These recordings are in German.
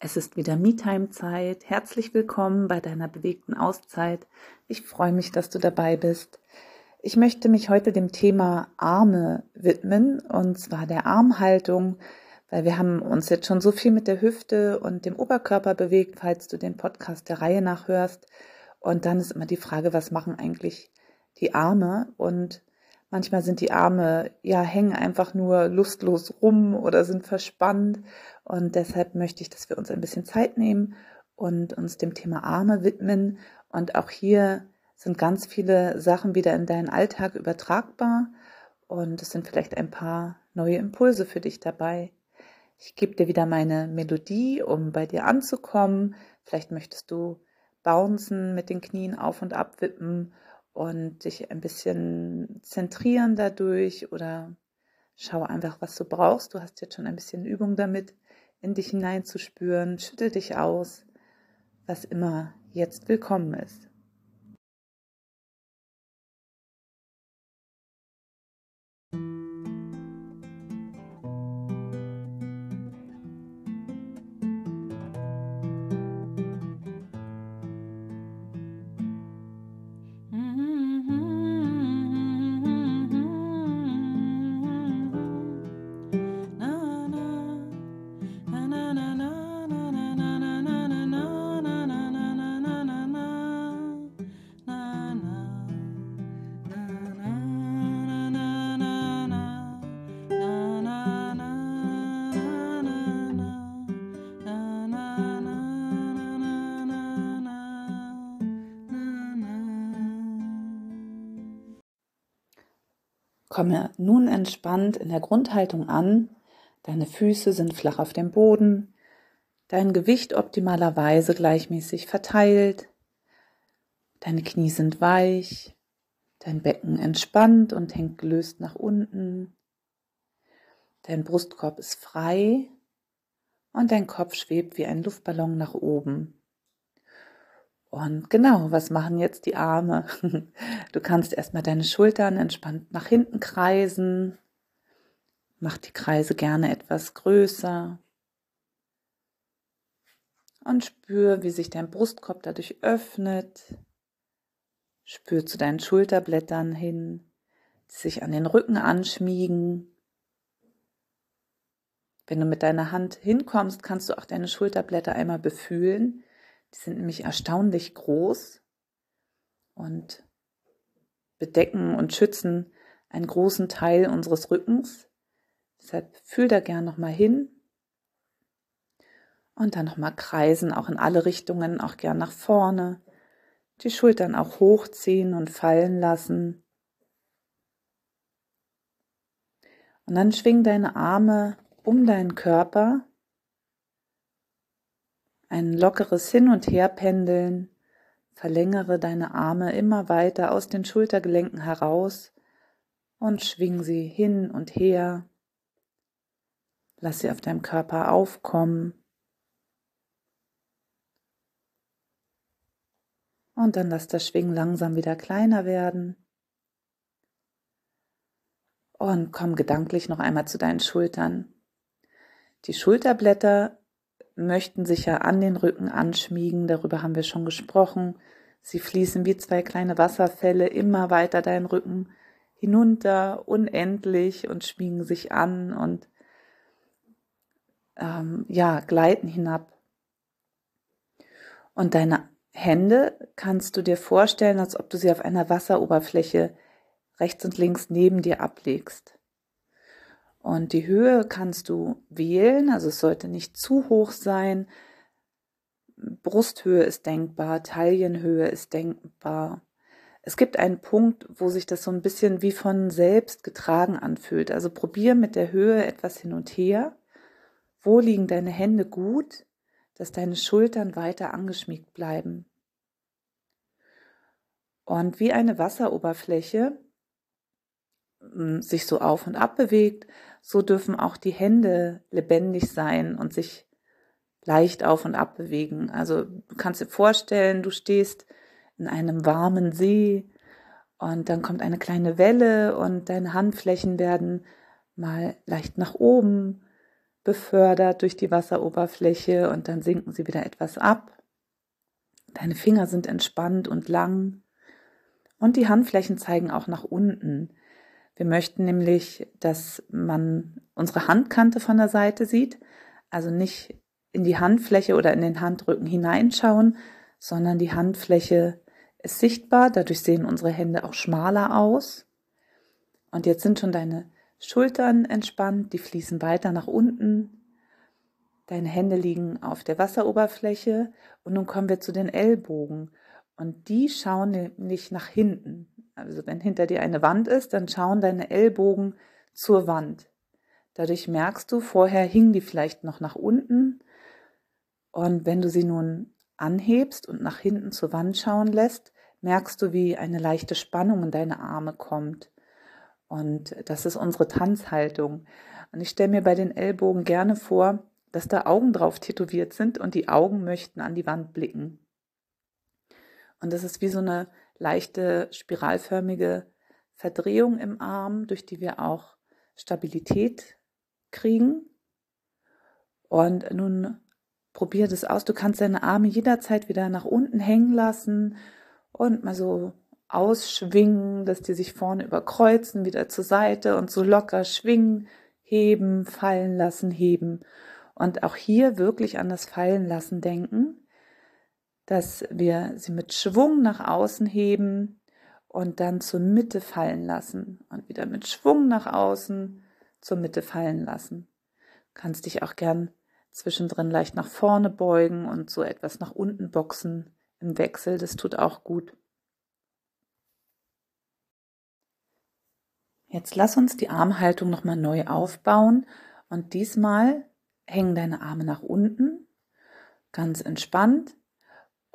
Es ist wieder Me-Time-Zeit. Herzlich willkommen bei deiner bewegten Auszeit. Ich freue mich, dass du dabei bist. Ich möchte mich heute dem Thema Arme widmen und zwar der Armhaltung, weil wir haben uns jetzt schon so viel mit der Hüfte und dem Oberkörper bewegt, falls du den Podcast der Reihe nachhörst. Und dann ist immer die Frage, was machen eigentlich die Arme? Und Manchmal sind die Arme, ja, hängen einfach nur lustlos rum oder sind verspannt. Und deshalb möchte ich, dass wir uns ein bisschen Zeit nehmen und uns dem Thema Arme widmen. Und auch hier sind ganz viele Sachen wieder in deinen Alltag übertragbar. Und es sind vielleicht ein paar neue Impulse für dich dabei. Ich gebe dir wieder meine Melodie, um bei dir anzukommen. Vielleicht möchtest du bouncen, mit den Knien auf und ab wippen und dich ein bisschen zentrieren dadurch oder schau einfach, was du brauchst. Du hast jetzt schon ein bisschen Übung damit, in dich hineinzuspüren. Schüttel dich aus, was immer jetzt willkommen ist. Komme nun entspannt in der Grundhaltung an. Deine Füße sind flach auf dem Boden. Dein Gewicht optimalerweise gleichmäßig verteilt. Deine Knie sind weich. Dein Becken entspannt und hängt gelöst nach unten. Dein Brustkorb ist frei und dein Kopf schwebt wie ein Luftballon nach oben. Und genau, was machen jetzt die Arme? Du kannst erstmal deine Schultern entspannt nach hinten kreisen. Mach die Kreise gerne etwas größer. Und spür, wie sich dein Brustkorb dadurch öffnet. Spür zu deinen Schulterblättern hin, die sich an den Rücken anschmiegen. Wenn du mit deiner Hand hinkommst, kannst du auch deine Schulterblätter einmal befühlen die sind nämlich erstaunlich groß und bedecken und schützen einen großen Teil unseres Rückens. Deshalb fühl da gern nochmal hin. Und dann nochmal kreisen, auch in alle Richtungen, auch gern nach vorne. Die Schultern auch hochziehen und fallen lassen. Und dann schwing deine Arme um deinen Körper ein lockeres Hin- und Herpendeln. Verlängere deine Arme immer weiter aus den Schultergelenken heraus und schwing sie hin und her. Lass sie auf deinem Körper aufkommen. Und dann lass das Schwingen langsam wieder kleiner werden. Und komm gedanklich noch einmal zu deinen Schultern. Die Schulterblätter möchten sich ja an den Rücken anschmiegen, darüber haben wir schon gesprochen. Sie fließen wie zwei kleine Wasserfälle immer weiter deinen Rücken hinunter, unendlich und schmiegen sich an und ähm, ja, gleiten hinab. Und deine Hände kannst du dir vorstellen, als ob du sie auf einer Wasseroberfläche rechts und links neben dir ablegst. Und die Höhe kannst du wählen, also es sollte nicht zu hoch sein. Brusthöhe ist denkbar, Taillenhöhe ist denkbar. Es gibt einen Punkt, wo sich das so ein bisschen wie von selbst getragen anfühlt. Also probier mit der Höhe etwas hin und her. Wo liegen deine Hände gut, dass deine Schultern weiter angeschmiegt bleiben? Und wie eine Wasseroberfläche sich so auf und ab bewegt, so dürfen auch die Hände lebendig sein und sich leicht auf und ab bewegen. Also du kannst dir vorstellen, du stehst in einem warmen See und dann kommt eine kleine Welle und deine Handflächen werden mal leicht nach oben befördert durch die Wasseroberfläche und dann sinken sie wieder etwas ab. Deine Finger sind entspannt und lang. Und die Handflächen zeigen auch nach unten. Wir möchten nämlich, dass man unsere Handkante von der Seite sieht, also nicht in die Handfläche oder in den Handrücken hineinschauen, sondern die Handfläche ist sichtbar, dadurch sehen unsere Hände auch schmaler aus. Und jetzt sind schon deine Schultern entspannt, die fließen weiter nach unten. Deine Hände liegen auf der Wasseroberfläche und nun kommen wir zu den Ellbogen. Und die schauen nämlich nach hinten. Also wenn hinter dir eine Wand ist, dann schauen deine Ellbogen zur Wand. Dadurch merkst du, vorher hingen die vielleicht noch nach unten. Und wenn du sie nun anhebst und nach hinten zur Wand schauen lässt, merkst du, wie eine leichte Spannung in deine Arme kommt. Und das ist unsere Tanzhaltung. Und ich stelle mir bei den Ellbogen gerne vor, dass da Augen drauf tätowiert sind und die Augen möchten an die Wand blicken. Und das ist wie so eine leichte spiralförmige Verdrehung im Arm, durch die wir auch Stabilität kriegen. Und nun probier das aus. Du kannst deine Arme jederzeit wieder nach unten hängen lassen und mal so ausschwingen, dass die sich vorne überkreuzen, wieder zur Seite und so locker schwingen, heben, fallen lassen, heben. Und auch hier wirklich an das Fallen lassen denken, dass wir sie mit Schwung nach außen heben und dann zur Mitte fallen lassen und wieder mit Schwung nach außen zur Mitte fallen lassen. Du kannst dich auch gern zwischendrin leicht nach vorne beugen und so etwas nach unten boxen im Wechsel, das tut auch gut. Jetzt lass uns die Armhaltung nochmal neu aufbauen und diesmal hängen deine Arme nach unten, ganz entspannt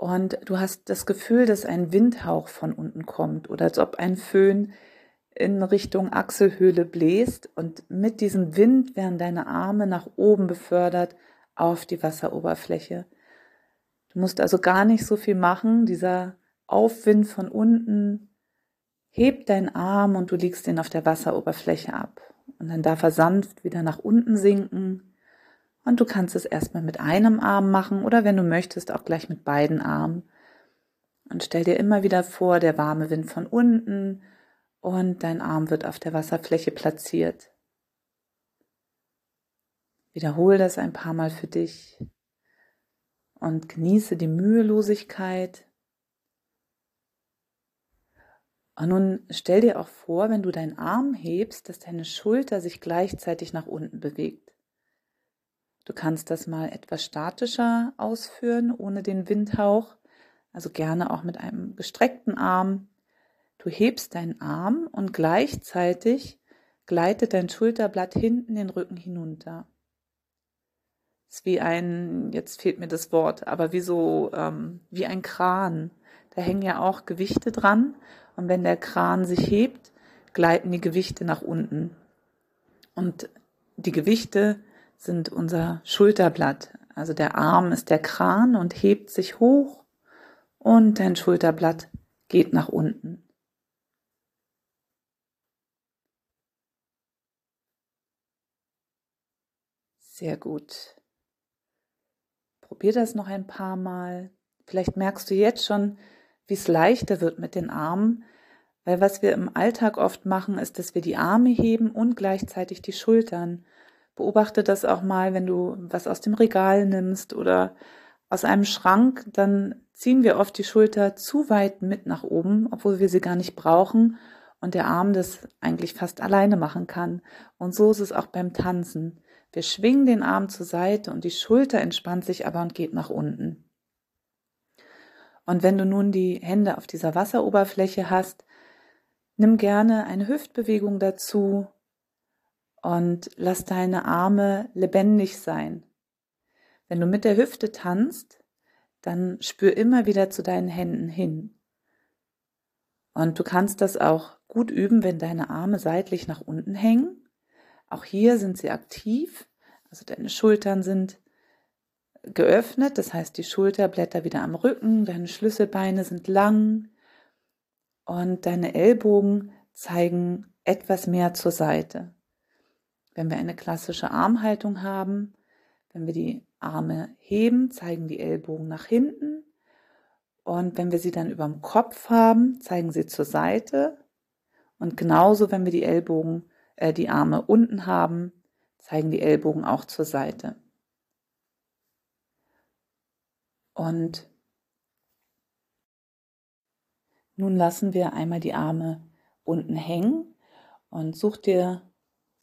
und du hast das Gefühl, dass ein Windhauch von unten kommt oder als ob ein Föhn in Richtung Achselhöhle bläst und mit diesem Wind werden deine Arme nach oben befördert auf die Wasseroberfläche. Du musst also gar nicht so viel machen, dieser Aufwind von unten Heb deinen Arm und du legst ihn auf der Wasseroberfläche ab. Und dann darf er sanft wieder nach unten sinken. Und du kannst es erstmal mit einem Arm machen oder wenn du möchtest auch gleich mit beiden Armen. Und stell dir immer wieder vor, der warme Wind von unten und dein Arm wird auf der Wasserfläche platziert. Wiederhole das ein paar Mal für dich und genieße die Mühelosigkeit und nun stell dir auch vor, wenn du deinen Arm hebst, dass deine Schulter sich gleichzeitig nach unten bewegt. Du kannst das mal etwas statischer ausführen, ohne den Windhauch, also gerne auch mit einem gestreckten Arm. Du hebst deinen Arm und gleichzeitig gleitet dein Schulterblatt hinten den Rücken hinunter. Ist wie ein, jetzt fehlt mir das Wort, aber wie so, ähm, wie ein Kran. Da hängen ja auch Gewichte dran und wenn der Kran sich hebt, gleiten die Gewichte nach unten. Und die Gewichte sind unser Schulterblatt. Also der Arm ist der Kran und hebt sich hoch und dein Schulterblatt geht nach unten. Sehr gut. Probier das noch ein paar Mal. Vielleicht merkst du jetzt schon, wie es leichter wird mit den Armen, weil was wir im Alltag oft machen, ist, dass wir die Arme heben und gleichzeitig die Schultern. Beobachte das auch mal, wenn du was aus dem Regal nimmst oder aus einem Schrank, dann ziehen wir oft die Schulter zu weit mit nach oben, obwohl wir sie gar nicht brauchen und der Arm das eigentlich fast alleine machen kann. Und so ist es auch beim Tanzen. Wir schwingen den Arm zur Seite und die Schulter entspannt sich aber und geht nach unten. Und wenn du nun die Hände auf dieser Wasseroberfläche hast, nimm gerne eine Hüftbewegung dazu und lass deine Arme lebendig sein. Wenn du mit der Hüfte tanzt, dann spür immer wieder zu deinen Händen hin. Und du kannst das auch gut üben, wenn deine Arme seitlich nach unten hängen. Auch hier sind sie aktiv, also deine Schultern sind geöffnet, das heißt die Schulterblätter wieder am Rücken, deine Schlüsselbeine sind lang und deine Ellbogen zeigen etwas mehr zur Seite. Wenn wir eine klassische Armhaltung haben, wenn wir die Arme heben, zeigen die Ellbogen nach hinten. Und wenn wir sie dann über dem Kopf haben, zeigen sie zur Seite. Und genauso, wenn wir die Ellbogen, äh, die Arme unten haben, zeigen die Ellbogen auch zur Seite. Und nun lassen wir einmal die Arme unten hängen und such dir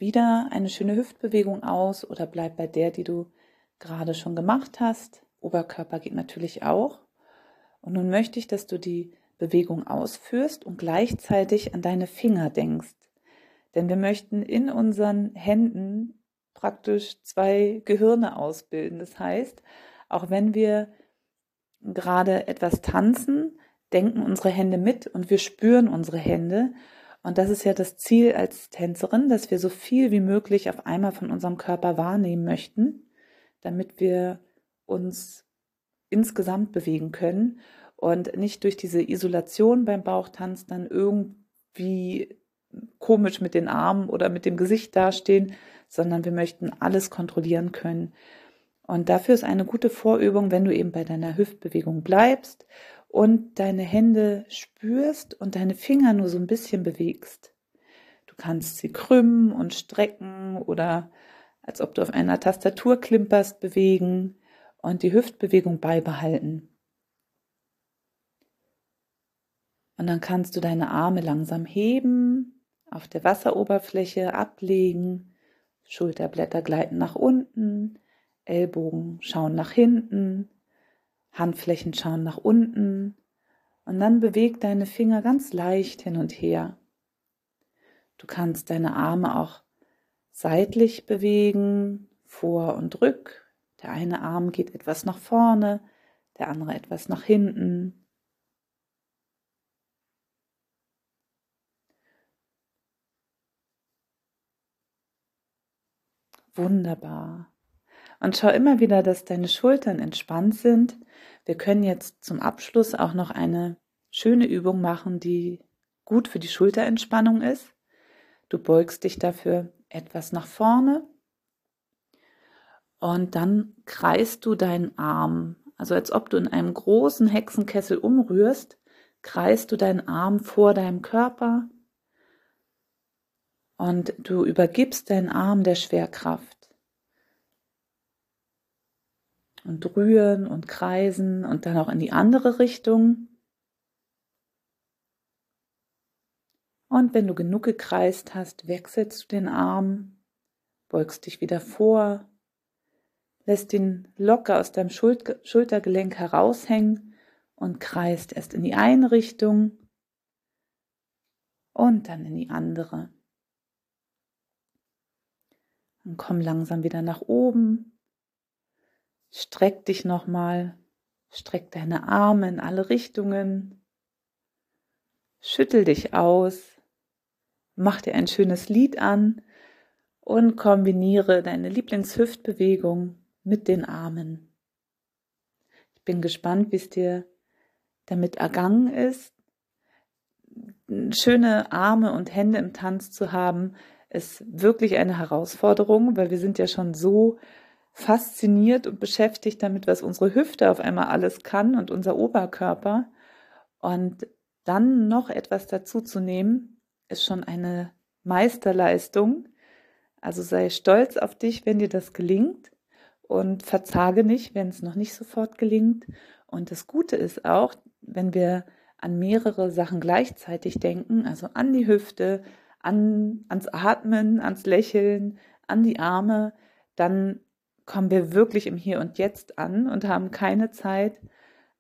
wieder eine schöne Hüftbewegung aus oder bleib bei der, die du gerade schon gemacht hast. Oberkörper geht natürlich auch. Und nun möchte ich, dass du die Bewegung ausführst und gleichzeitig an deine Finger denkst. Denn wir möchten in unseren Händen praktisch zwei Gehirne ausbilden. Das heißt, auch wenn wir gerade etwas tanzen, denken unsere Hände mit und wir spüren unsere Hände. Und das ist ja das Ziel als Tänzerin, dass wir so viel wie möglich auf einmal von unserem Körper wahrnehmen möchten, damit wir uns insgesamt bewegen können und nicht durch diese Isolation beim Bauchtanz dann irgendwie komisch mit den Armen oder mit dem Gesicht dastehen, sondern wir möchten alles kontrollieren können. Und dafür ist eine gute Vorübung, wenn du eben bei deiner Hüftbewegung bleibst und deine Hände spürst und deine Finger nur so ein bisschen bewegst. Du kannst sie krümmen und strecken oder als ob du auf einer Tastatur klimperst bewegen und die Hüftbewegung beibehalten. Und dann kannst du deine Arme langsam heben, auf der Wasseroberfläche ablegen, Schulterblätter gleiten nach unten, Ellbogen schauen nach hinten, Handflächen schauen nach unten und dann beweg deine Finger ganz leicht hin und her. Du kannst deine Arme auch seitlich bewegen, vor und rück. Der eine Arm geht etwas nach vorne, der andere etwas nach hinten. Wunderbar. Und schau immer wieder, dass deine Schultern entspannt sind. Wir können jetzt zum Abschluss auch noch eine schöne Übung machen, die gut für die Schulterentspannung ist. Du beugst dich dafür etwas nach vorne und dann kreist du deinen Arm, also als ob du in einem großen Hexenkessel umrührst, kreist du deinen Arm vor deinem Körper und du übergibst deinen Arm der Schwerkraft. Und rühren und kreisen und dann auch in die andere Richtung. Und wenn du genug gekreist hast, wechselst du den Arm, beugst dich wieder vor, lässt ihn locker aus deinem Schultergelenk heraushängen und kreist erst in die eine Richtung und dann in die andere. Und komm langsam wieder nach oben Streck dich nochmal, streck deine Arme in alle Richtungen, schüttel dich aus, mach dir ein schönes Lied an und kombiniere deine Lieblingshüftbewegung mit den Armen. Ich bin gespannt, wie es dir damit ergangen ist. Schöne Arme und Hände im Tanz zu haben, ist wirklich eine Herausforderung, weil wir sind ja schon so fasziniert und beschäftigt damit, was unsere Hüfte auf einmal alles kann und unser Oberkörper. Und dann noch etwas dazu zu nehmen, ist schon eine Meisterleistung. Also sei stolz auf dich, wenn dir das gelingt und verzage nicht, wenn es noch nicht sofort gelingt. Und das Gute ist auch, wenn wir an mehrere Sachen gleichzeitig denken, also an die Hüfte, an, ans Atmen, ans Lächeln, an die Arme, dann kommen wir wirklich im Hier und Jetzt an und haben keine Zeit,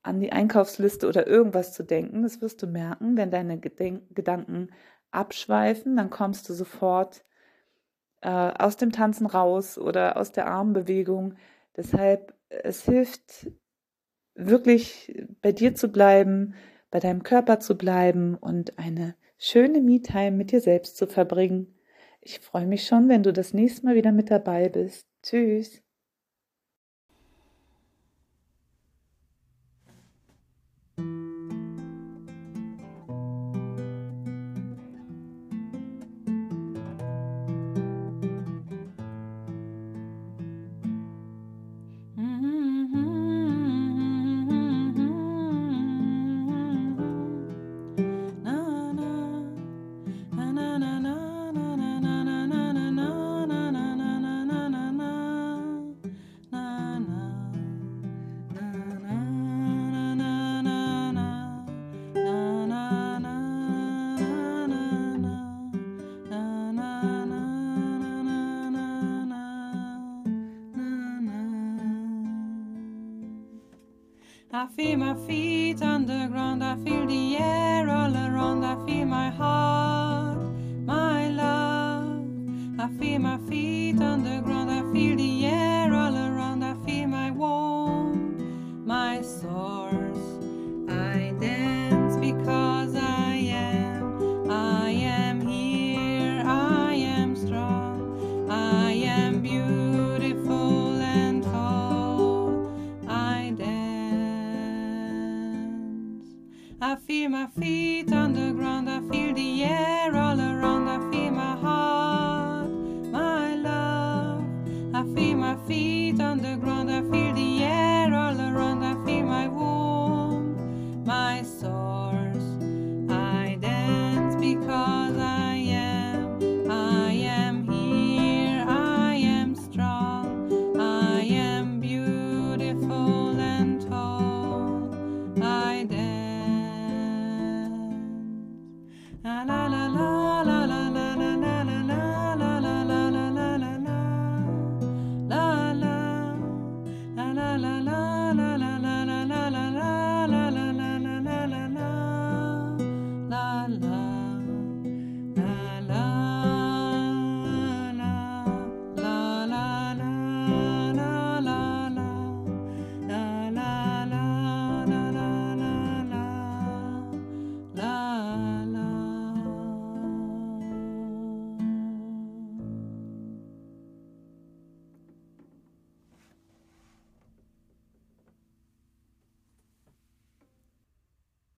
an die Einkaufsliste oder irgendwas zu denken. Das wirst du merken, wenn deine Gedenk Gedanken abschweifen, dann kommst du sofort äh, aus dem Tanzen raus oder aus der Armbewegung. Deshalb, es hilft wirklich bei dir zu bleiben, bei deinem Körper zu bleiben und eine schöne Me-Time mit dir selbst zu verbringen. Ich freue mich schon, wenn du das nächste Mal wieder mit dabei bist. Tschüss. Feel my feet on